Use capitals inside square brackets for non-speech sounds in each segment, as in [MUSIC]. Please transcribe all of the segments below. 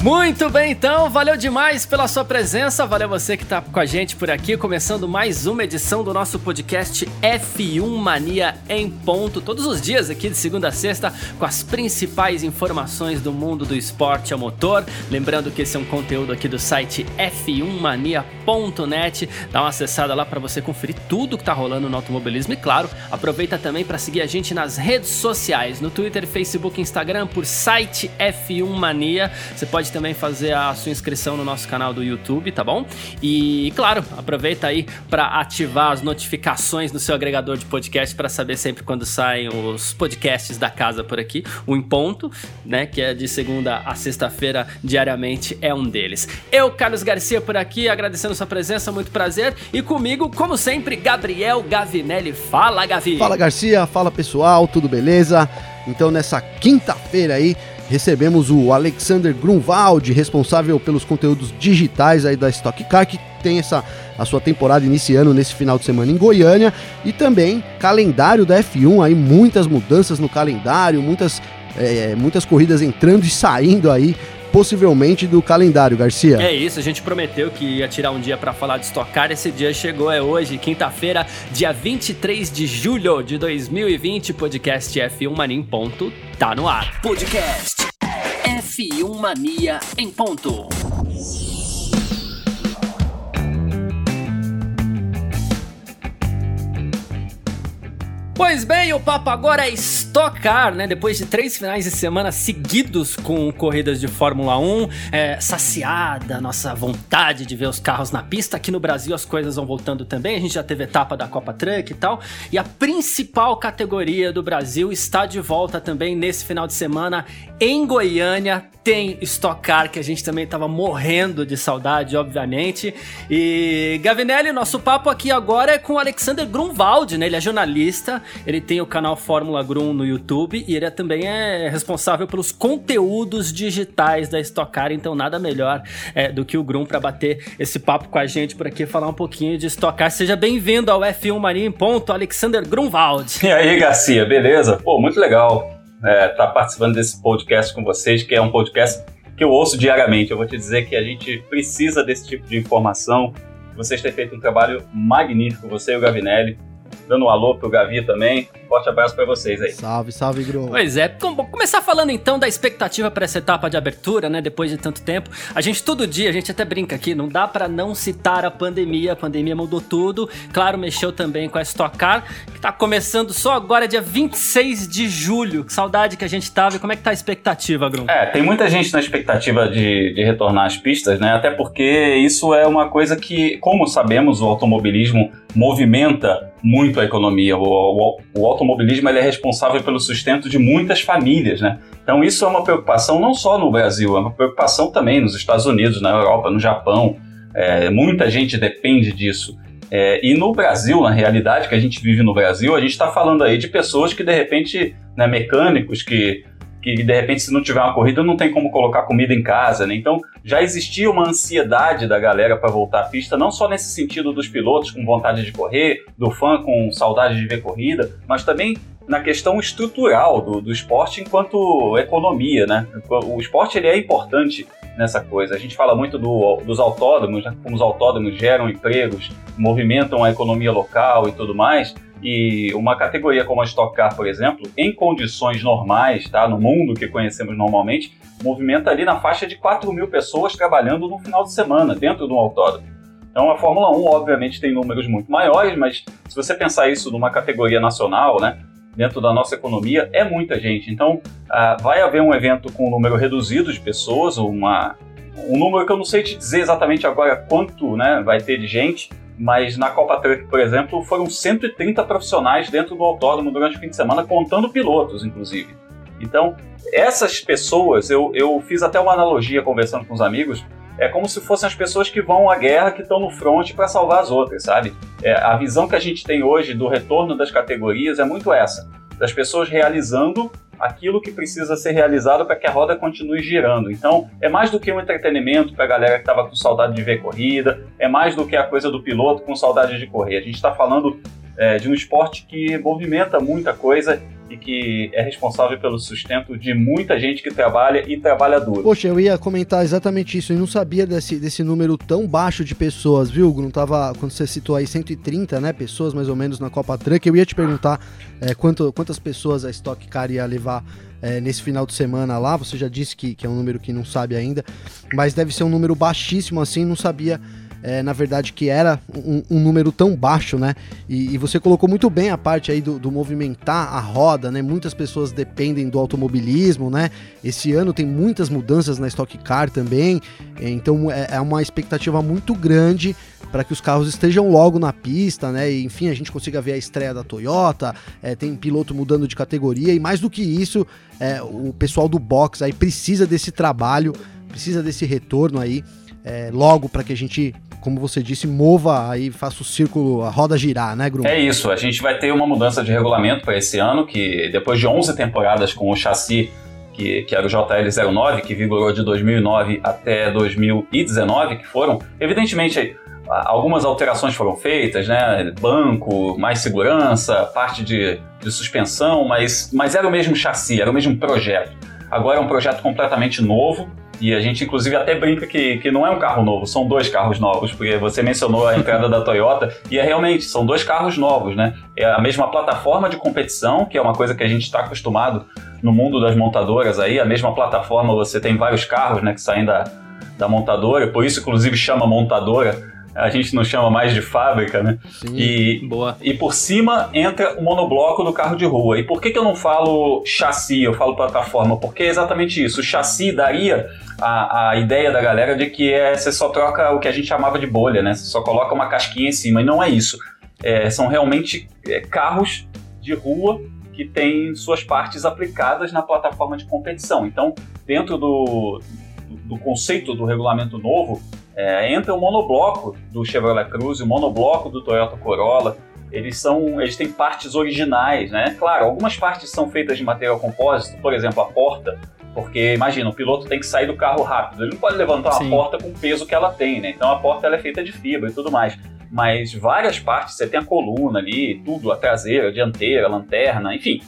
Muito bem, então, valeu demais pela sua presença, valeu você que está com a gente por aqui, começando mais uma edição do nosso podcast F1 Mania em ponto, todos os dias aqui de segunda a sexta, com as principais informações do mundo do esporte a motor. Lembrando que esse é um conteúdo aqui do site f1mania.net, dá uma acessada lá para você conferir tudo que está rolando no automobilismo. E, claro, aproveita também para seguir a gente nas redes sociais, no Twitter, Facebook, Instagram, por site F1 Mania. Você pode pode também fazer a sua inscrição no nosso canal do YouTube, tá bom? E, claro, aproveita aí para ativar as notificações no seu agregador de podcast para saber sempre quando saem os podcasts da casa por aqui. O Em Ponto, né, que é de segunda a sexta-feira diariamente, é um deles. Eu, Carlos Garcia, por aqui, agradecendo sua presença, muito prazer. E comigo, como sempre, Gabriel Gavinelli. Fala, Gavi! Fala, Garcia. Fala, pessoal. Tudo beleza? Então, nessa quinta-feira aí, recebemos o Alexander Grunwald, responsável pelos conteúdos digitais aí da Stock Car, que tem essa a sua temporada iniciando nesse final de semana em Goiânia. E também calendário da F1 aí muitas mudanças no calendário, muitas é, muitas corridas entrando e saindo aí possivelmente do calendário, Garcia. É isso, a gente prometeu que ia tirar um dia para falar de Stock Car, esse dia chegou, é hoje, quinta-feira, dia 23 de julho de 2020, podcast F1 Mania em ponto, tá no ar. Podcast F1 Mania em ponto. Pois bem, o papo agora é Stock Car, né? Depois de três finais de semana seguidos com corridas de Fórmula 1, é, saciada nossa vontade de ver os carros na pista. Aqui no Brasil as coisas vão voltando também. A gente já teve etapa da Copa Truck e tal. E a principal categoria do Brasil está de volta também nesse final de semana em Goiânia. Tem Stock Car, que a gente também estava morrendo de saudade, obviamente. E Gavinelli, nosso papo aqui agora é com o Alexander Grunwald, né? Ele é jornalista, ele tem o canal Fórmula Grum no YouTube e ele é, também é responsável pelos conteúdos digitais da Stock Car, então nada melhor é, do que o Grum para bater esse papo com a gente por aqui, falar um pouquinho de Stock Car. Seja bem-vindo ao F1 Mania em ponto, Alexander Grunwald. E aí, Garcia, beleza? Pô, muito legal estar é, tá participando desse podcast com vocês, que é um podcast que eu ouço diariamente. Eu vou te dizer que a gente precisa desse tipo de informação. Vocês têm feito um trabalho magnífico, você e o Gavinelli dando um alô pro Gavi também. Forte abraço para vocês aí. Salve, salve, Gru. Pois é, vamos começar falando então da expectativa para essa etapa de abertura, né? Depois de tanto tempo. A gente todo dia, a gente até brinca aqui, não dá para não citar a pandemia. A pandemia mudou tudo. Claro, mexeu também com a Stock Car, que tá começando só agora, dia 26 de julho. Que saudade que a gente tava. E como é que tá a expectativa, Grum? É, tem muita gente na expectativa de, de retornar às pistas, né? Até porque isso é uma coisa que, como sabemos, o automobilismo movimenta muito a economia. O, o, o automobilismo é responsável pelo sustento de muitas famílias, né? Então isso é uma preocupação não só no Brasil, é uma preocupação também nos Estados Unidos, na Europa, no Japão. É, muita gente depende disso. É, e no Brasil, na realidade que a gente vive no Brasil, a gente está falando aí de pessoas que de repente, né, mecânicos que que de repente se não tiver uma corrida não tem como colocar comida em casa, né? Então já existia uma ansiedade da galera para voltar à pista, não só nesse sentido dos pilotos com vontade de correr, do fã com saudade de ver corrida, mas também na questão estrutural do, do esporte enquanto economia, né? O esporte ele é importante nessa coisa. A gente fala muito do, dos autódromos, né? como os autódromos geram empregos, movimentam a economia local e tudo mais. E uma categoria como a Stock Car, por exemplo, em condições normais, tá, no mundo que conhecemos normalmente, movimenta ali na faixa de 4 mil pessoas trabalhando no final de semana, dentro de um autódromo. Então a Fórmula 1, obviamente, tem números muito maiores, mas se você pensar isso numa categoria nacional, né, dentro da nossa economia, é muita gente. Então uh, vai haver um evento com um número reduzido de pessoas, uma, um número que eu não sei te dizer exatamente agora quanto né, vai ter de gente, mas na Copa Truck, por exemplo, foram 130 profissionais dentro do autódromo durante o fim de semana, contando pilotos, inclusive. Então, essas pessoas, eu, eu fiz até uma analogia conversando com os amigos, é como se fossem as pessoas que vão à guerra, que estão no front para salvar as outras, sabe? É, a visão que a gente tem hoje do retorno das categorias é muito essa. das pessoas realizando aquilo que precisa ser realizado para que a roda continue girando. Então, é mais do que um entretenimento para a galera que estava com saudade de ver corrida, é mais do que a coisa do piloto com saudade de correr. A gente está falando é, de um esporte que movimenta muita coisa e que é responsável pelo sustento de muita gente que trabalha e trabalha duro. Poxa, eu ia comentar exatamente isso. Eu não sabia desse, desse número tão baixo de pessoas, viu, Não Tava, quando você citou aí 130 né, pessoas mais ou menos na Copa Truck, eu ia te perguntar é, quanto, quantas pessoas a Stock Car ia levar é, nesse final de semana lá. Você já disse que, que é um número que não sabe ainda, mas deve ser um número baixíssimo assim, não sabia é, na verdade, que era um, um, número tão baixo, né? E, e, você colocou muito bem a parte aí do, do, movimentar a roda, né? Muitas pessoas dependem do automobilismo, né? Esse ano tem muitas mudanças na Stock Car também, então é, é uma expectativa muito grande para que os carros estejam logo na pista, né? E, enfim, a gente consiga ver a estreia da Toyota, é, tem piloto mudando de categoria e mais do que isso, é, o pessoal do box aí precisa desse trabalho, precisa desse retorno aí. É, logo para que a gente como você disse, mova aí, faça o círculo, a roda girar, né, Grum? É isso, a gente vai ter uma mudança de regulamento para esse ano, que depois de 11 temporadas com o chassi que, que, era o JL09, que vigorou de 2009 até 2019, que foram, evidentemente, algumas alterações foram feitas, né? Banco, mais segurança, parte de, de suspensão, mas, mas era o mesmo chassi, era o mesmo projeto. Agora é um projeto completamente novo, e a gente, inclusive, até brinca que, que não é um carro novo, são dois carros novos, porque você mencionou a entrada da Toyota, e é realmente, são dois carros novos, né? É a mesma plataforma de competição, que é uma coisa que a gente está acostumado no mundo das montadoras aí, a mesma plataforma, você tem vários carros, né, que saem da, da montadora, por isso, inclusive, chama montadora a gente não chama mais de fábrica, né? Sim, e, boa. E por cima entra o monobloco do carro de rua. E por que, que eu não falo chassi, eu falo plataforma? Porque é exatamente isso. O chassi daria a, a ideia da galera de que é, você só troca o que a gente chamava de bolha, né? Você só coloca uma casquinha em cima. E não é isso. É, são realmente é, carros de rua que têm suas partes aplicadas na plataforma de competição. Então, dentro do, do conceito do regulamento novo, é, entra o monobloco do Chevrolet Cruze, o monobloco do Toyota Corolla. Eles são, eles têm partes originais, né? Claro, algumas partes são feitas de material compósito, por exemplo, a porta, porque imagina, o piloto tem que sair do carro rápido, ele não pode levantar uma Sim. porta com o peso que ela tem, né? Então a porta ela é feita de fibra e tudo mais. Mas várias partes, você tem a coluna ali, tudo, a traseira, a dianteira, a lanterna, enfim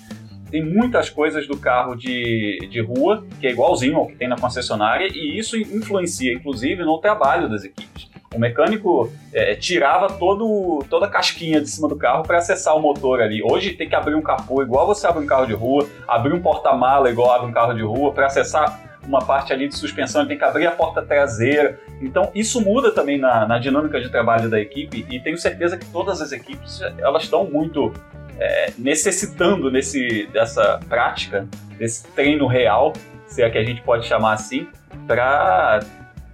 tem muitas coisas do carro de, de rua, que é igualzinho ao que tem na concessionária, e isso influencia, inclusive, no trabalho das equipes. O mecânico é, tirava todo, toda a casquinha de cima do carro para acessar o motor ali. Hoje tem que abrir um capô igual você abre um carro de rua, abrir um porta-mala igual abre um carro de rua para acessar uma parte ali de suspensão, tem que abrir a porta traseira. Então isso muda também na, na dinâmica de trabalho da equipe e tenho certeza que todas as equipes elas estão muito é, necessitando nesse, dessa prática, desse treino real, se é que a gente pode chamar assim, para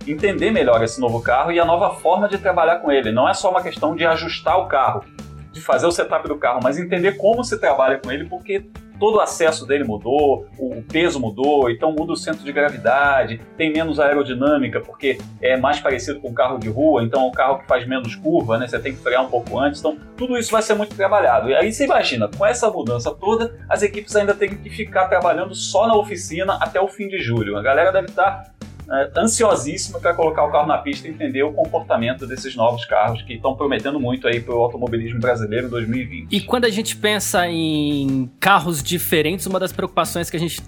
entender melhor esse novo carro e a nova forma de trabalhar com ele. Não é só uma questão de ajustar o carro, de fazer o setup do carro, mas entender como se trabalha com ele, porque todo o acesso dele mudou, o peso mudou, então muda o centro de gravidade, tem menos aerodinâmica, porque é mais parecido com um carro de rua, então é um carro que faz menos curva, né? Você tem que frear um pouco antes, então tudo isso vai ser muito trabalhado. E aí você imagina, com essa mudança toda, as equipes ainda têm que ficar trabalhando só na oficina até o fim de julho. A galera deve estar é, ansiosíssima para colocar o carro na pista e entender o comportamento desses novos carros que estão prometendo muito aí para o automobilismo brasileiro em 2020. E quando a gente pensa em carros diferentes, uma das preocupações que a gente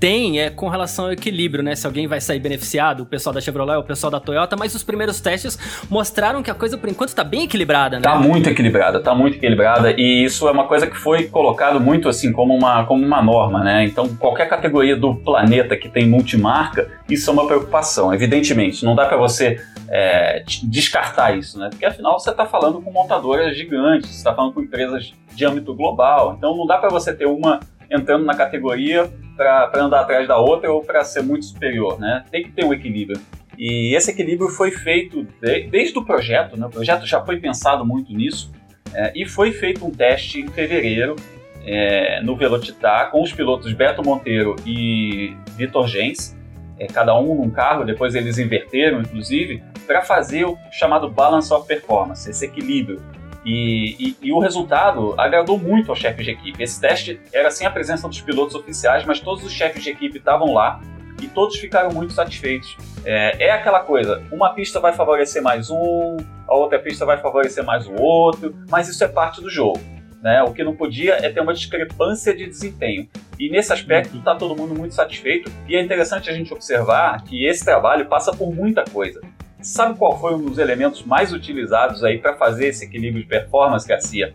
tem é com relação ao equilíbrio, né? Se alguém vai sair beneficiado, o pessoal da Chevrolet, o pessoal da Toyota, mas os primeiros testes mostraram que a coisa, por enquanto, tá bem equilibrada, né? Tá muito equilibrada, tá muito equilibrada, e isso é uma coisa que foi colocado muito assim como uma, como uma norma, né? Então, qualquer categoria do planeta que tem multimarca, isso é uma preocupação, evidentemente. Não dá para você é, descartar isso, né? Porque afinal você está falando com montadoras gigantes, você está falando com empresas de âmbito global, então não dá para você ter uma entrando na categoria para andar atrás da outra ou para ser muito superior, né? Tem que ter um equilíbrio. E esse equilíbrio foi feito de, desde o projeto, né? O projeto já foi pensado muito nisso é, e foi feito um teste em fevereiro é, no Velocitar com os pilotos Beto Monteiro e Vitor Gens, é, cada um num carro, depois eles inverteram, inclusive, para fazer o chamado balance of performance, esse equilíbrio E, e, e, o resultado agradou muito aos chefes de equipe. Esse teste era sem a presença dos pilotos oficiais, mas todos os chefes de equipe estavam lá e todos ficaram muito satisfeitos. É, é, aquela coisa: uma pista vai favorecer mais um, a outra pista vai favorecer mais o outro, mas isso é parte do jogo. Né? O que não podia é ter uma discrepância de desempenho. E nesse aspecto está todo mundo muito satisfeito. E é interessante a gente observar que esse trabalho passa por muita coisa. Sabe qual foi um dos elementos mais utilizados aí para fazer esse equilíbrio de performance, Garcia?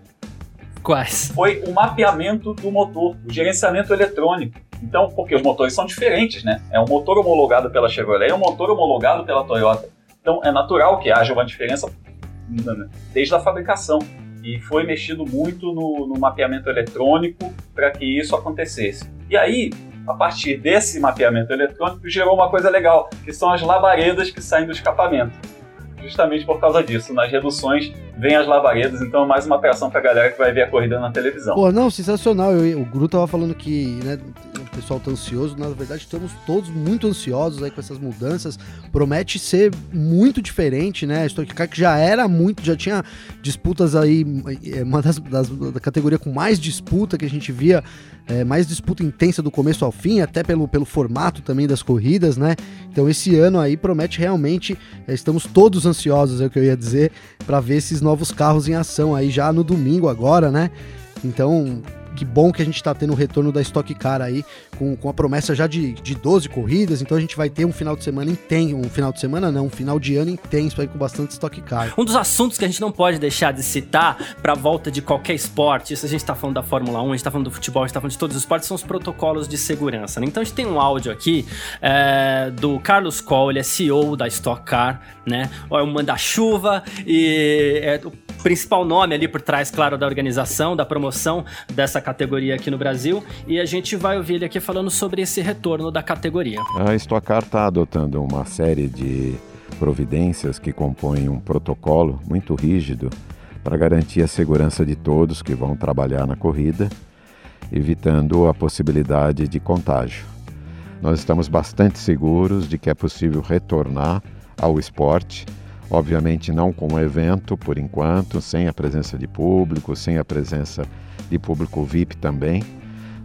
Quais? Foi o mapeamento do motor, o gerenciamento eletrônico. Então, porque os motores são diferentes, né? É um motor homologado pela Chevrolet e um motor homologado pela Toyota. Então, é natural que haja uma diferença desde a fabricação. E foi mexido muito no, no mapeamento eletrônico para que isso acontecesse. E aí, a partir desse mapeamento eletrônico, gerou uma coisa legal, que são as labaredas que saem do escapamento justamente por causa disso. Nas reduções vem as lavaredas, então é mais uma atração pra galera que vai ver a corrida na televisão. Pô, não, sensacional. Eu, o Gru tava falando que né, o pessoal tá ansioso. Na verdade, estamos todos muito ansiosos aí com essas mudanças. Promete ser muito diferente, né? A Stock Car que já era muito, já tinha disputas aí, é, uma das, das da categoria com mais disputa que a gente via é, mais disputa intensa do começo ao fim, até pelo, pelo formato também das corridas, né? Então esse ano aí promete realmente, é, estamos todos ansiosos, é o que eu ia dizer, para ver esses novos carros em ação aí já no domingo agora, né? Então, que bom que a gente está tendo o retorno da Stock Car aí, com, com a promessa já de, de 12 corridas, então a gente vai ter um final de semana intenso, um final de semana não, um final de ano intenso aí com bastante Stock Car. Um dos assuntos que a gente não pode deixar de citar para a volta de qualquer esporte, isso a gente está falando da Fórmula 1, a gente está falando do futebol, a gente está falando de todos os esportes, são os protocolos de segurança. Né? Então a gente tem um áudio aqui é, do Carlos Coll, ele é CEO da Stock Car, né? É o manda-chuva e é principal nome ali por trás, claro, da organização, da promoção dessa categoria aqui no Brasil. E a gente vai ouvir ele aqui falando sobre esse retorno da categoria. A Stock Car está adotando uma série de providências que compõem um protocolo muito rígido para garantir a segurança de todos que vão trabalhar na corrida, evitando a possibilidade de contágio. Nós estamos bastante seguros de que é possível retornar ao esporte Obviamente não com o evento por enquanto, sem a presença de público, sem a presença de público VIP também.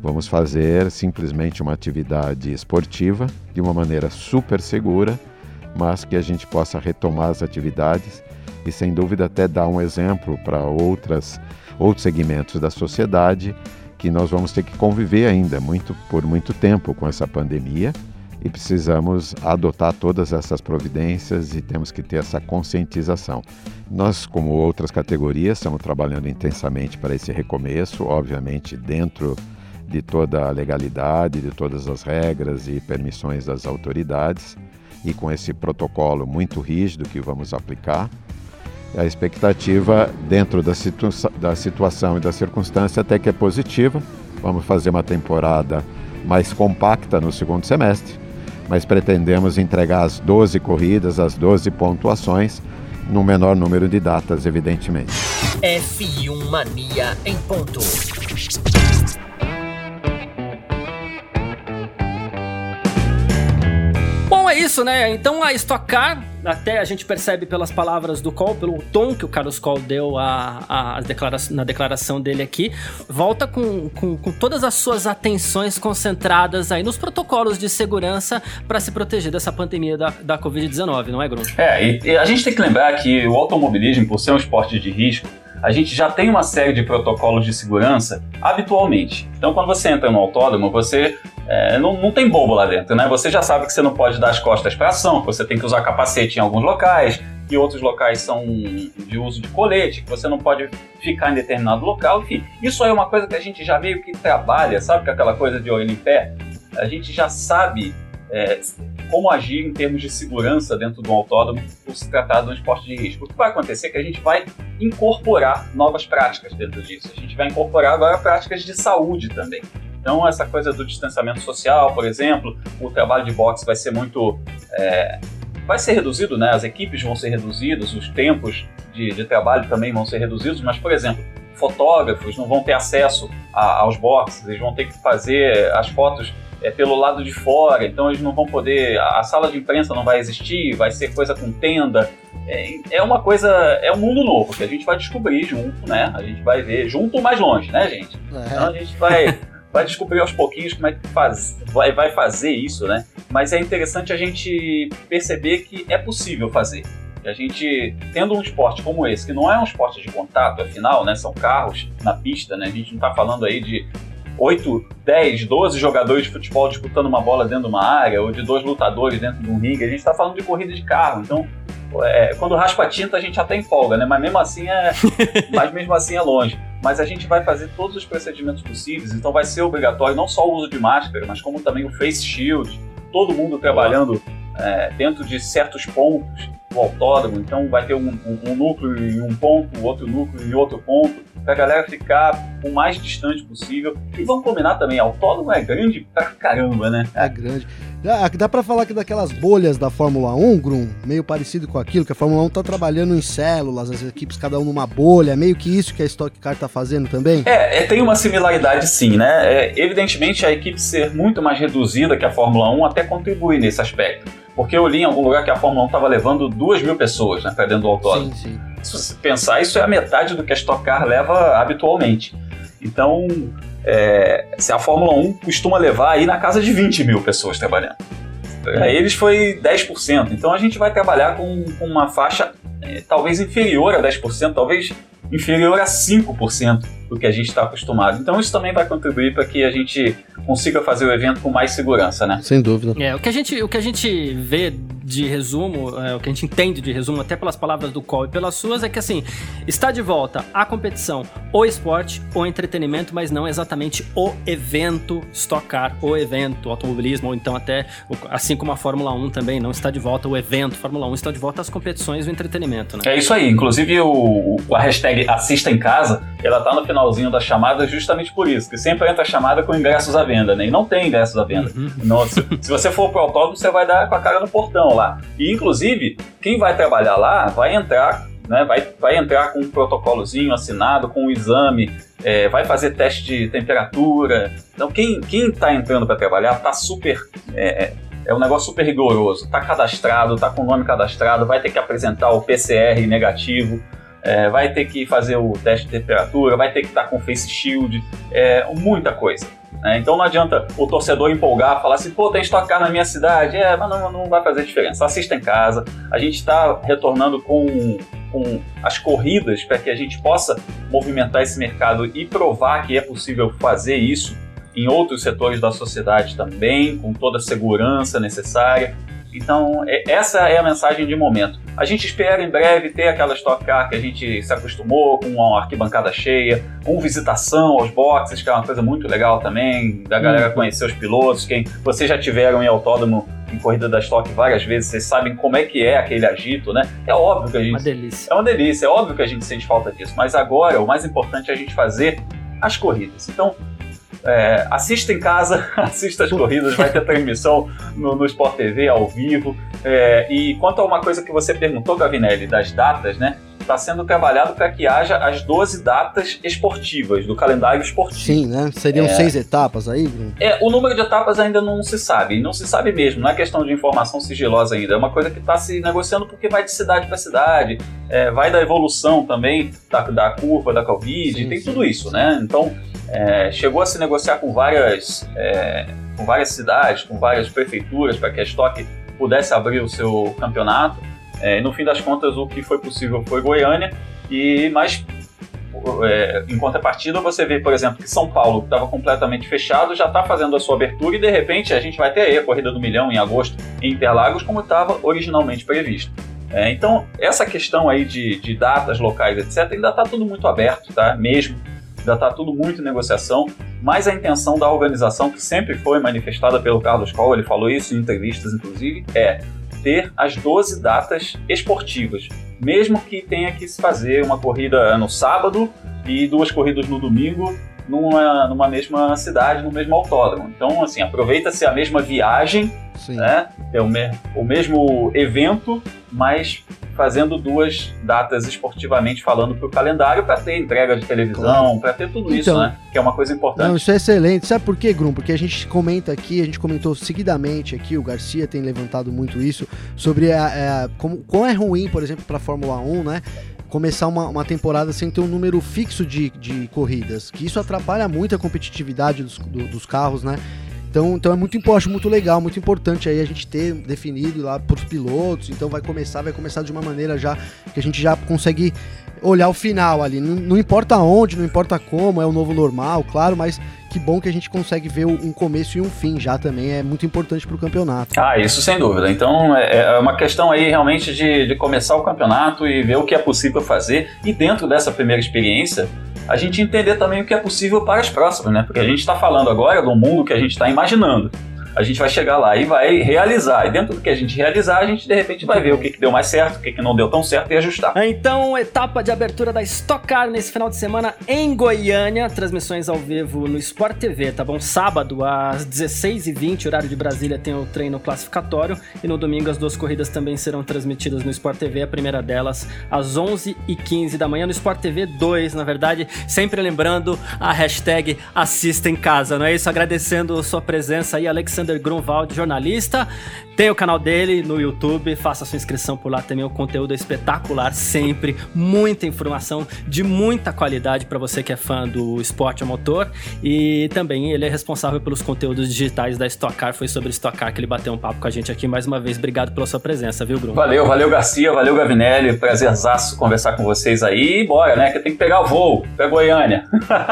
Vamos fazer simplesmente uma atividade esportiva de uma maneira super segura, mas que a gente possa retomar as atividades e sem dúvida até dar um exemplo para outras outros segmentos da sociedade que nós vamos ter que conviver ainda muito por muito tempo com essa pandemia e precisamos adotar todas essas providências e temos que ter essa conscientização. Nós, como outras categorias, estamos trabalhando intensamente para esse recomeço, obviamente dentro de toda a legalidade, de todas as regras e permissões das autoridades e com esse protocolo muito rígido que vamos aplicar. A expectativa dentro da, da situação e da circunstância até que é positiva. Vamos fazer uma temporada mais compacta no segundo semestre mas pretendemos entregar as 12 corridas, as 12 pontuações, no menor número de datas, evidentemente. F1 Mania em ponto. Isso, né? Então a Stock Car até a gente percebe pelas palavras do Cole, pelo tom que o Carlos Cole deu a, a, a declara na declaração dele aqui, volta com, com, com, todas as suas atenções concentradas aí nos protocolos de segurança para se proteger dessa pandemia da, da Covid-19, não é, Bruno? É, e, e a gente tem que lembrar que o automobilismo, por ser um esporte de risco, a gente já tem uma série de protocolos de segurança habitualmente. Então, quando você entra no autódromo, você é, não, não tem bobo lá dentro, né? Você já sabe que você não pode dar as costas para ação, que você tem que usar capacete em alguns locais, que outros locais são de uso de colete, que você não pode ficar em determinado local, enfim. Isso é uma coisa que a gente já meio que trabalha, sabe? Que aquela coisa de olho em pé. A gente já sabe é, como agir em termos de segurança dentro do autódromo por se tratar de um esporte de risco. O que vai acontecer é que a gente vai incorporar novas práticas dentro disso. A gente vai incorporar agora práticas de saúde também. Então, essa coisa do distanciamento social, por exemplo, o trabalho de boxe vai ser muito. É, vai ser reduzido, né? As equipes vão ser reduzidas, os tempos de, de trabalho também vão ser reduzidos, mas, por exemplo, fotógrafos não vão ter acesso a, aos boxes, eles vão ter que fazer as fotos é, pelo lado de fora, então eles não vão poder. A, a sala de imprensa não vai existir, vai ser coisa com tenda. É, é uma coisa. É um mundo novo que a gente vai descobrir junto, né? A gente vai ver junto mais longe, né, gente? É. Então a gente vai. Vai descobrir aos pouquinhos como é que faz, vai, vai fazer isso, né? Mas é interessante a gente perceber que é possível fazer. a gente, tendo um esporte como esse, que não é um esporte de contato, afinal, né? São carros na pista, né? A gente não está falando aí de 8, 10, 12 jogadores de futebol disputando uma bola dentro de uma área, ou de dois lutadores dentro de um ringue. A gente está falando de corrida de carro. Então, é, quando raspa tinta, a gente até empolga, né? Mas mesmo assim é, [LAUGHS] mas mesmo assim é longe. Mas a gente vai fazer todos os procedimentos possíveis, então vai ser obrigatório não só o uso de máscara, mas como também o face shield. Todo mundo trabalhando é, dentro de certos pontos do autódromo. Então vai ter um, um, um núcleo em um ponto, outro núcleo em outro ponto pra galera ficar o mais distante possível. E vamos combinar também, autódromo é grande pra caramba, né? É grande. Dá, dá pra falar que daquelas bolhas da Fórmula 1, Grum, meio parecido com aquilo, que a Fórmula 1 tá trabalhando em células, as equipes cada um numa bolha, meio que isso que a Stock Car tá fazendo também? É, é tem uma similaridade sim, né? É, evidentemente a equipe ser muito mais reduzida que a Fórmula 1 até contribui nesse aspecto. Porque eu li em algum lugar que a Fórmula 1 estava levando duas mil pessoas né, para dentro do autódromo. Sim, sim. Se você pensar, isso é a metade do que a Stock Car leva habitualmente. Então, é, se a Fórmula 1 costuma levar aí na casa de 20 mil pessoas trabalhando. Para eles foi 10%. Então a gente vai trabalhar com, com uma faixa é, talvez inferior a 10%, talvez inferior a 5% do que a gente está acostumado. Então isso também vai contribuir para que a gente consiga fazer o evento com mais segurança, né? Sem dúvida. É, o que a gente, o que a gente vê de resumo, é, o que a gente entende de resumo, até pelas palavras do Cole e pelas suas, é que assim, está de volta a competição, o esporte, o entretenimento, mas não exatamente o evento Stock Car, o evento automobilismo, ou então até, assim como a Fórmula 1 também, não está de volta o evento Fórmula 1, está de volta as competições do entretenimento, né? É isso aí, inclusive o, a hashtag assista em casa, ela tá no finalzinho da chamada justamente por isso, que sempre entra a chamada com ingressos à venda, né? E não tem ingressos à venda. Uhum. Não, se, se, você for pro autódromo, você vai dar com a cara no portão lá. E inclusive, quem vai trabalhar lá vai entrar, né? Vai, vai entrar com um protocolozinho assinado, com um exame, é, vai fazer teste de temperatura. Então, quem, quem tá entrando para trabalhar tá super. É, é, é um negócio super rigoroso. Tá cadastrado, tá com o nome cadastrado, vai ter que apresentar o PCR negativo é, vai ter que fazer o teste de temperatura, vai ter que estar com face shield, é, muita coisa. Né? Então não adianta o torcedor empolgar, falar assim, pô, tem estocar na minha cidade, é, mas não, não vai fazer diferença. Assista em casa. A gente está retornando com, com as corridas para que a gente possa movimentar esse mercado e provar que é possível fazer isso em outros setores da sociedade também, com toda a segurança necessária. Então, é, essa é a mensagem de momento. A gente espera em breve ter aquela Stock Car que a gente se acostumou, com uma arquibancada cheia, com visitação aos boxes, que é uma coisa muito legal também, da galera uhum. conhecer os pilotos. Quem Vocês já tiveram em autódromo em corrida da Stock várias vezes, vocês sabem como é que é aquele agito, né? É óbvio que a gente. Uma delícia. É uma delícia, é óbvio que a gente sente falta disso. Mas agora, o mais importante é a gente fazer as corridas. Então, é, assista em casa, [LAUGHS] assista as corridas, vai ter transmissão no, no Sport TV ao vivo. É, e quanto a uma coisa que você perguntou, Gavinelli, das datas, né? Está sendo trabalhado para que haja as 12 datas esportivas do calendário esportivo. Sim, né? Seriam é, seis etapas aí? É, o número de etapas ainda não se sabe, não se sabe mesmo, não é questão de informação sigilosa ainda, é uma coisa que está se negociando porque vai de cidade para cidade, é, vai da evolução também da, da curva da Covid, sim, tem sim, tudo isso, sim. né? Então, é, chegou a se negociar com várias, é, com várias cidades, com várias prefeituras para que a Stock pudesse abrir o seu campeonato. É, no fim das contas, o que foi possível foi Goiânia, e mas é, em contrapartida, você vê, por exemplo, que São Paulo, que estava completamente fechado, já está fazendo a sua abertura e de repente a gente vai ter aí a Corrida do Milhão em agosto em Interlagos, como estava originalmente previsto. É, então, essa questão aí de, de datas locais, etc., ainda está tudo muito aberto, tá? Mesmo ainda está tudo muito em negociação, mas a intenção da organização, que sempre foi manifestada pelo Carlos Coll, ele falou isso em entrevistas inclusive, é ter as 12 datas esportivas, mesmo que tenha que se fazer uma corrida no sábado e duas corridas no domingo numa, numa mesma cidade, no mesmo autódromo. Então, assim, aproveita-se a mesma viagem, Sim. né? É o, me, o mesmo evento, mas fazendo duas datas esportivamente falando para o calendário para ter entrega de televisão, claro. para ter tudo isso, então, né? Que é uma coisa importante. Não, isso é excelente. Sabe por quê, Grum? Porque a gente comenta aqui, a gente comentou seguidamente aqui, o Garcia tem levantado muito isso, sobre a, a como, quão é ruim, por exemplo, para a Fórmula 1, né? Começar uma, uma temporada sem ter um número fixo de, de corridas, que isso atrapalha muito a competitividade dos, do, dos carros, né? Então, então é muito importante, muito legal, muito importante aí a gente ter definido lá para os pilotos. Então vai começar, vai começar de uma maneira já que a gente já consegue olhar o final ali. Não, não importa onde, não importa como, é o novo normal, claro, mas que bom que a gente consegue ver um começo e um fim já também, é muito importante para o campeonato. Ah, isso sem dúvida. Então é, é uma questão aí realmente de, de começar o campeonato e ver o que é possível fazer. E dentro dessa primeira experiência, a gente entender também o que é possível para as próximas, né? Porque a gente está falando agora do mundo que a gente está imaginando a gente vai chegar lá e vai realizar. E dentro do que a gente realizar, a gente de repente vai ver o que, que deu mais certo, o que, que não deu tão certo e ajustar. Então, etapa de abertura da Stock Car nesse final de semana em Goiânia. Transmissões ao vivo no Sport TV, tá bom? Sábado, às 16h20, horário de Brasília, tem o treino classificatório. E no domingo, as duas corridas também serão transmitidas no Sport TV. A primeira delas, às 11h15 da manhã, no Sport TV 2, na verdade. Sempre lembrando a hashtag assista em casa, não é isso? Agradecendo sua presença aí, Alexandre Alexander Grunwald, jornalista. Tem o canal dele no YouTube, faça sua inscrição por lá também. O conteúdo é espetacular, sempre. Muita informação de muita qualidade para você que é fã do esporte a motor. E também ele é responsável pelos conteúdos digitais da Stock Car. Foi sobre Stock Car que ele bateu um papo com a gente aqui. Mais uma vez, obrigado pela sua presença, viu, Bruno? Valeu, valeu, Garcia, valeu, Gavinelli. Prazerzaço conversar com vocês aí. E bora, né? Que tem que pegar o voo pra Goiânia.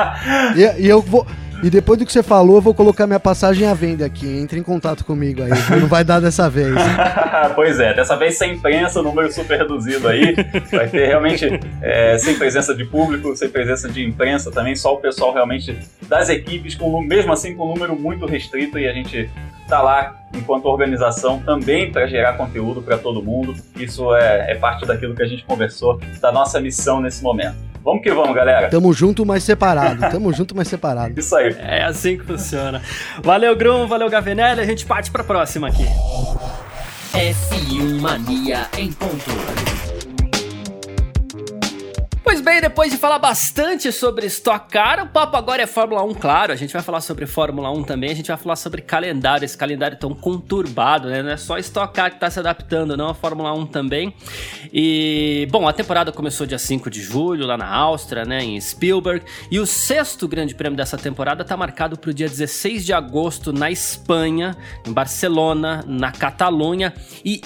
[LAUGHS] e, e eu vou. E depois do que você falou, eu vou colocar minha passagem à venda aqui. Entre em contato comigo aí. Não vai dar dessa vez. [LAUGHS] pois é, dessa vez sem imprensa, número super reduzido aí. Vai ter realmente é, sem presença de público, sem presença de imprensa também, só o pessoal realmente das equipes, com, mesmo assim com um número muito restrito e a gente tá lá enquanto organização também para gerar conteúdo para todo mundo. Isso é, é parte daquilo que a gente conversou, da nossa missão nesse momento. Vamos que vamos, galera. Tamo junto, mas separado. [LAUGHS] Tamo junto, mas separado. Isso aí. É assim que funciona. Valeu, Grum, valeu, Gavinelli. A gente parte pra próxima aqui. F1 Mania em ponto. Bem, depois de falar bastante sobre Stock Car, o papo agora é Fórmula 1, claro. A gente vai falar sobre Fórmula 1 também, a gente vai falar sobre calendário, esse calendário tão conturbado, né? Não é só Stock Car que tá se adaptando, não, a Fórmula 1 também. E, bom, a temporada começou dia 5 de julho, lá na Áustria, né, em Spielberg, e o sexto grande prêmio dessa temporada tá marcado para o dia 16 de agosto na Espanha, em Barcelona, na Catalunha, e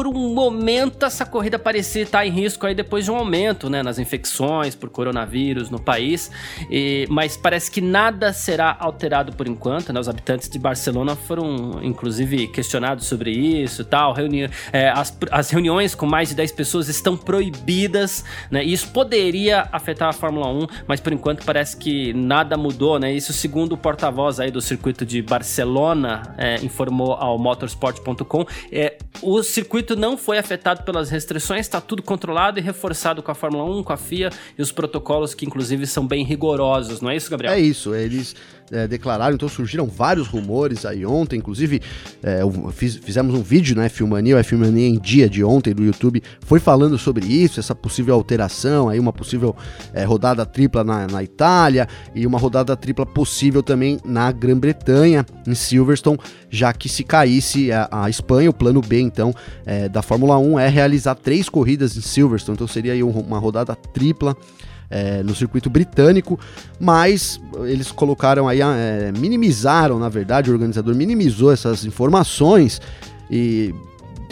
por um momento essa corrida parecia estar em risco aí depois de um aumento né, nas infecções por coronavírus no país, e, mas parece que nada será alterado por enquanto. Né? Os habitantes de Barcelona foram inclusive questionados sobre isso tal. Reuni é, as, as, reuniões com mais de 10 pessoas estão proibidas, né? isso poderia afetar a Fórmula 1, mas por enquanto parece que nada mudou. Né? Isso segundo o porta-voz aí do circuito de Barcelona é, informou ao motorsport.com. É, o circuito não foi afetado pelas restrições, está tudo controlado e reforçado com a Fórmula 1, com a FIA e os protocolos que, inclusive, são bem rigorosos, não é isso, Gabriel? É isso, eles é, declararam, então surgiram vários rumores aí ontem, inclusive é, fiz, fizemos um vídeo, né, Filmania, o Filmania em dia de ontem do YouTube, foi falando sobre isso, essa possível alteração, aí uma possível é, rodada tripla na, na, Itália e uma rodada tripla possível também na Grã-Bretanha, em Silverstone, já que se caísse a, a Espanha, o plano B, então, é, da Fórmula 1 é realizar três corridas em Silverstone, então seria aí uma rodada tripla é, no circuito britânico, mas eles colocaram aí, é, minimizaram, na verdade, o organizador minimizou essas informações e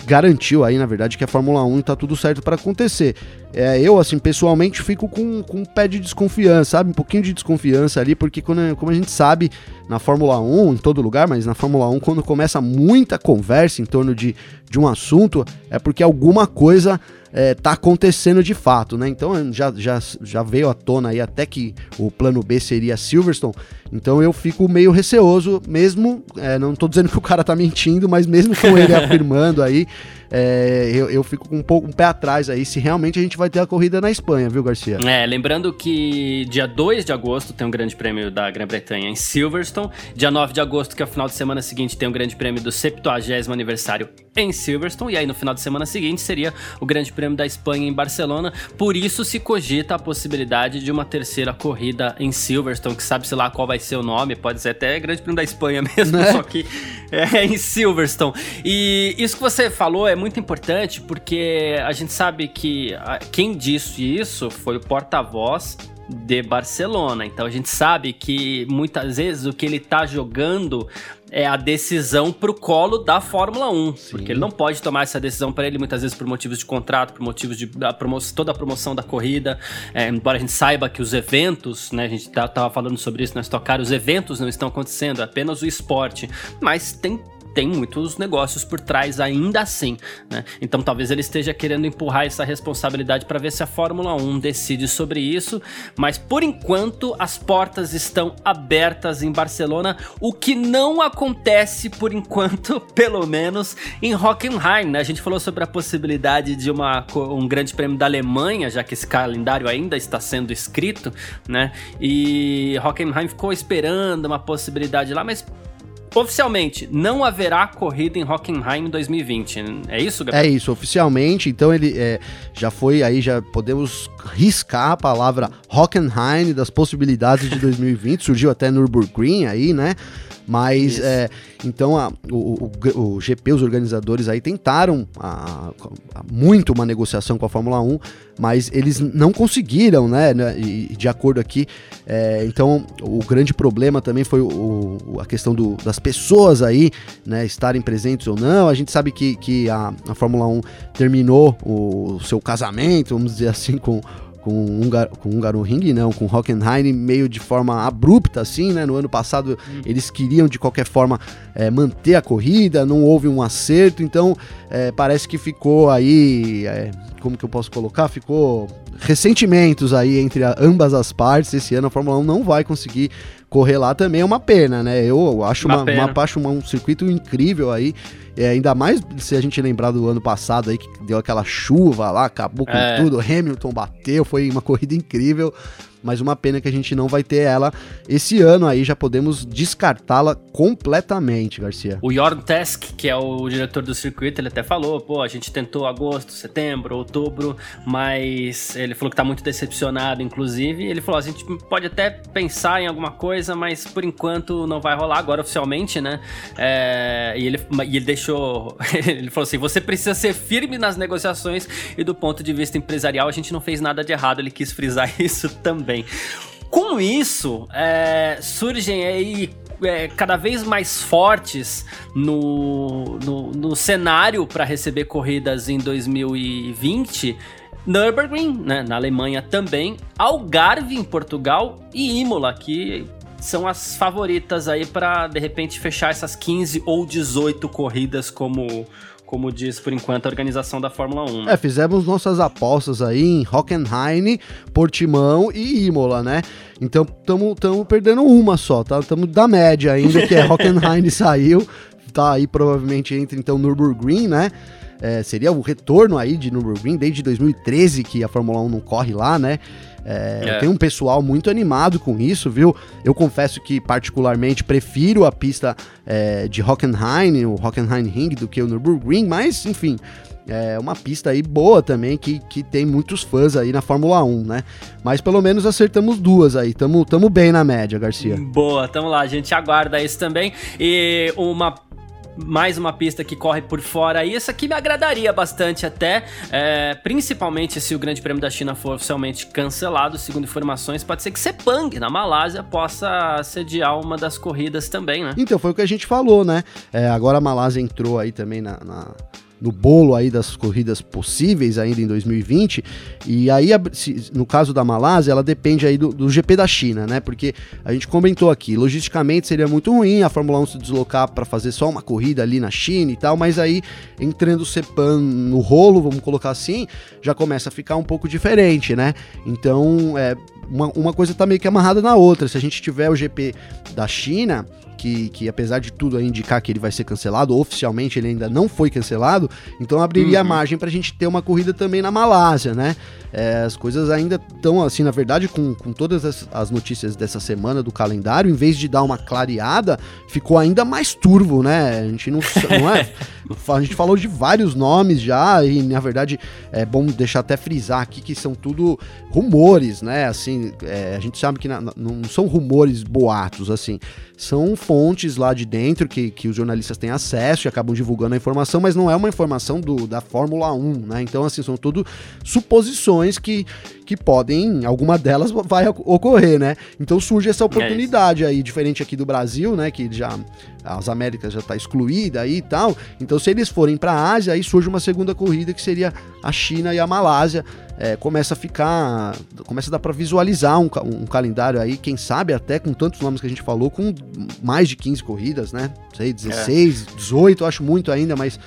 garantiu aí, na verdade, que a Fórmula 1 está tudo certo para acontecer. É, eu, assim, pessoalmente fico com, com um pé de desconfiança, sabe? Um pouquinho de desconfiança ali, porque quando, como a gente sabe, na Fórmula 1, em todo lugar, mas na Fórmula 1, quando começa muita conversa em torno de, de um assunto, é porque alguma coisa é, tá acontecendo de fato, né? Então já, já, já veio à tona aí até que o plano B seria Silverstone. Então eu fico meio receoso, mesmo. É, não tô dizendo que o cara tá mentindo, mas mesmo com ele [LAUGHS] afirmando aí, é, eu, eu fico com um pouco um pé atrás aí se realmente a gente vai ter a corrida na Espanha, viu, Garcia? É, lembrando que dia 2 de agosto tem um grande prêmio da Grã-Bretanha em Silverstone. Dia 9 de agosto, que é o final de semana seguinte, tem um grande prêmio do 70 aniversário em Silverstone. E aí no final de semana seguinte seria o grande prêmio da Espanha em Barcelona. Por isso se cogita a possibilidade de uma terceira corrida em Silverstone, que sabe-se lá qual vai ser o nome, pode ser até grande prêmio da Espanha [LAUGHS] mesmo, né? só que é em Silverstone. E isso que você falou é muito importante porque a gente sabe que quem disse isso foi o porta-voz de Barcelona. Então a gente sabe que muitas vezes o que ele tá jogando é a decisão pro colo da Fórmula 1, Sim. porque ele não pode tomar essa decisão para ele muitas vezes por motivos de contrato, por motivos de promo toda a promoção da corrida. É, embora a gente saiba que os eventos, né, a gente tá, tava falando sobre isso na Stock Car, os eventos não estão acontecendo, é apenas o esporte, mas tem tem muitos negócios por trás ainda assim, né? Então talvez ele esteja querendo empurrar essa responsabilidade para ver se a Fórmula 1 decide sobre isso, mas por enquanto as portas estão abertas em Barcelona, o que não acontece por enquanto, [LAUGHS] pelo menos em Hockenheim, né? A gente falou sobre a possibilidade de uma, um grande prêmio da Alemanha, já que esse calendário ainda está sendo escrito, né? E Hockenheim ficou esperando uma possibilidade lá, mas Oficialmente, não haverá corrida em Hockenheim em 2020. É isso, Gabriel? É isso, oficialmente. Então ele é, já foi aí, já podemos riscar a palavra Hockenheim das possibilidades de 2020. Surgiu até Nürburgring aí, né? Mas, é, então, a, o, o, o, GP, os organizadores aí tentaram a, a, muito uma negociação com a Fórmula 1, mas eles não conseguiram, né? né e, de acordo aqui, é, então, o grande problema também foi o, a questão do, das pessoas aí, né? Estarem presentes ou não. A gente sabe que, que a, a Fórmula 1 terminou o seu casamento, vamos dizer assim, com com o Ungar, com Hungaroring, não, com Hockenheim meio de forma abrupta, assim, né? No ano passado hum. eles queriam de qualquer forma é, manter a corrida, não houve um acerto, então é, parece que ficou aí, é, como que eu posso colocar? Ficou ressentimentos aí entre ambas as partes. Esse ano a Fórmula 1 não vai conseguir correr lá também, é uma pena, né? Eu acho uma, uma, uma, uma um circuito incrível aí. É, ainda mais se a gente lembrar do ano passado aí, que deu aquela chuva lá, acabou com é. tudo, Hamilton bateu, foi uma corrida incrível mas uma pena que a gente não vai ter ela esse ano aí, já podemos descartá-la completamente, Garcia. O Jorn Tesk, que é o diretor do circuito, ele até falou, pô, a gente tentou agosto, setembro, outubro, mas ele falou que tá muito decepcionado, inclusive, ele falou, a gente pode até pensar em alguma coisa, mas por enquanto não vai rolar agora oficialmente, né? É, e, ele, e ele deixou, [LAUGHS] ele falou assim, você precisa ser firme nas negociações e do ponto de vista empresarial a gente não fez nada de errado, ele quis frisar [LAUGHS] isso também também. Com isso, é, surgem aí é, cada vez mais fortes no, no, no cenário para receber corridas em 2020. Nürburgring, né, na Alemanha também, Algarve em Portugal e Imola, que são as favoritas aí para de repente fechar essas 15 ou 18 corridas como como diz por enquanto a organização da Fórmula 1. Né? É, fizemos nossas apostas aí em Hockenheim, Portimão e Imola, né? Então estamos perdendo uma só, tá? Estamos da média ainda, que é [LAUGHS] Hockenheim saiu, tá aí provavelmente entre então Nürburgring, né? É, seria o retorno aí de Nürburgring desde 2013 que a Fórmula 1 não corre lá, né? É, é. Tem um pessoal muito animado com isso, viu? Eu confesso que particularmente prefiro a pista é, de Hockenheim, o Hockenheim Ring, do que o Nürburgring, mas enfim, é uma pista aí boa também, que, que tem muitos fãs aí na Fórmula 1, né? Mas pelo menos acertamos duas aí, tamo, tamo bem na média, Garcia. Boa, tamo lá, a gente aguarda isso também. E uma mais uma pista que corre por fora. E isso aqui me agradaria bastante até, é, principalmente se o Grande Prêmio da China for oficialmente cancelado, segundo informações, pode ser que Sepang, na Malásia, possa sediar uma das corridas também, né? Então, foi o que a gente falou, né? É, agora a Malásia entrou aí também na, na no bolo aí das corridas possíveis ainda em 2020. E aí, no caso da Malásia, ela depende aí do, do, GP da China, né? Porque a gente comentou aqui, logisticamente seria muito ruim a Fórmula 1 se deslocar para fazer só uma corrida ali na China e tal, mas aí entrando o Sepan no rolo, vamos colocar assim, já começa a ficar um pouco diferente, né? Então, é, uma, uma coisa tá meio que amarrada na outra. Se a gente tiver o GP da China, que, que apesar de tudo indicar que ele vai ser cancelado, oficialmente ele ainda não foi cancelado, então abriria uhum. margem para a gente ter uma corrida também na Malásia, né? É, as coisas ainda estão assim, na verdade, com, com todas as, as, notícias dessa semana do calendário, em vez de dar uma clareada, ficou ainda mais turvo, né? A gente não, não é. [LAUGHS] A gente falou de vários nomes já, e na verdade é bom deixar até frisar aqui que são tudo rumores, né? Assim, é, a gente sabe que na, não são rumores boatos, assim, são fontes lá de dentro que, que os jornalistas têm acesso e acabam divulgando a informação, mas não é uma informação do, da Fórmula 1, né? Então, assim, são tudo suposições que, que podem, alguma delas vai ocorrer, né? Então surge essa oportunidade é aí, diferente aqui do Brasil, né? Que já as Américas já está excluída aí e tal. Então, se eles forem para a Ásia, aí surge uma segunda corrida que seria a China e a Malásia. É, começa a ficar. Começa a dar para visualizar um, um, calendário aí, quem sabe até com tantos nomes que a gente falou, com mais de 15 corridas, né? Sei, 16, é. 18, acho muito ainda, mas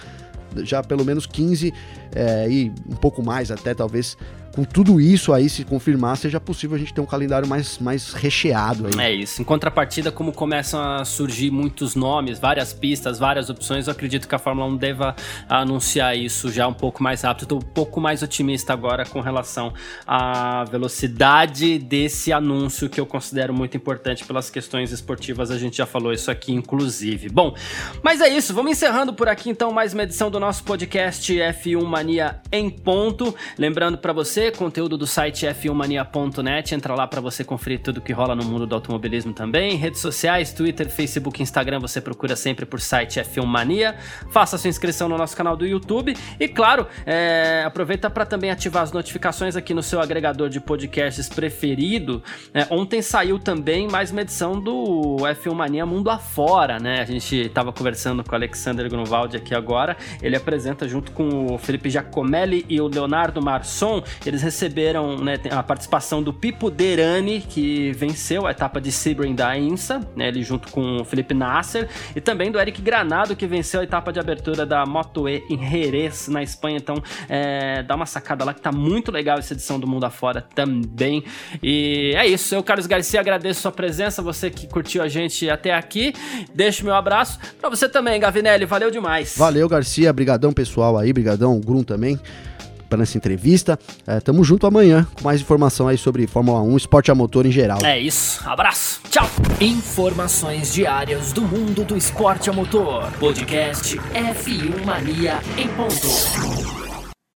já pelo menos 15 é, e um pouco mais até talvez com tudo isso aí, se confirmar, seja possível a gente ter um calendário mais, mais recheado aí. É isso. Em contrapartida, como começam a surgir muitos nomes, várias pistas, várias opções, eu acredito que a Fórmula 1 deva anunciar isso já um pouco mais rápido. Estou um pouco mais otimista agora com relação à velocidade desse anúncio que eu considero muito importante pelas questões esportivas. A gente já falou isso aqui, inclusive. Bom, mas é isso. Vamos encerrando por aqui então mais uma edição do nosso podcast F1 Mania em ponto. Lembrando para você você, conteúdo do site f1mania.net, entra lá para você conferir tudo que rola no mundo do automobilismo também. Redes sociais, Twitter, Facebook, Instagram, você procura sempre por site F1 Mania. Faça sua inscrição no nosso canal do YouTube e, claro, é, aproveita para também ativar as notificações aqui no seu agregador de podcasts preferido. É, ontem saiu também mais uma edição do F1 Mania Mundo Afora, né? A gente estava conversando com o Alexander Grunwald aqui agora. Ele apresenta junto com o Felipe Giacomelli e o Leonardo Marçom eles receberam né, a participação do Pipo Derani, que venceu a etapa de Sebring da INSA, né, ele junto com o Felipe Nasser, e também do Eric Granado, que venceu a etapa de abertura da Moto E em Jerez, na Espanha. Então, é, dá uma sacada lá que tá muito legal essa edição do Mundo Afora também. E é isso, eu, Carlos Garcia, agradeço sua presença, você que curtiu a gente até aqui. Deixo meu abraço para você também, Gavinelli, valeu demais. Valeu, Garcia, brigadão pessoal aí, brigadão, Grum também para essa entrevista. É, tamo junto amanhã com mais informação aí sobre Fórmula 1, esporte a motor em geral. É isso. Abraço. Tchau. Informações diárias do mundo do esporte a motor. Podcast F1 Mania em ponto.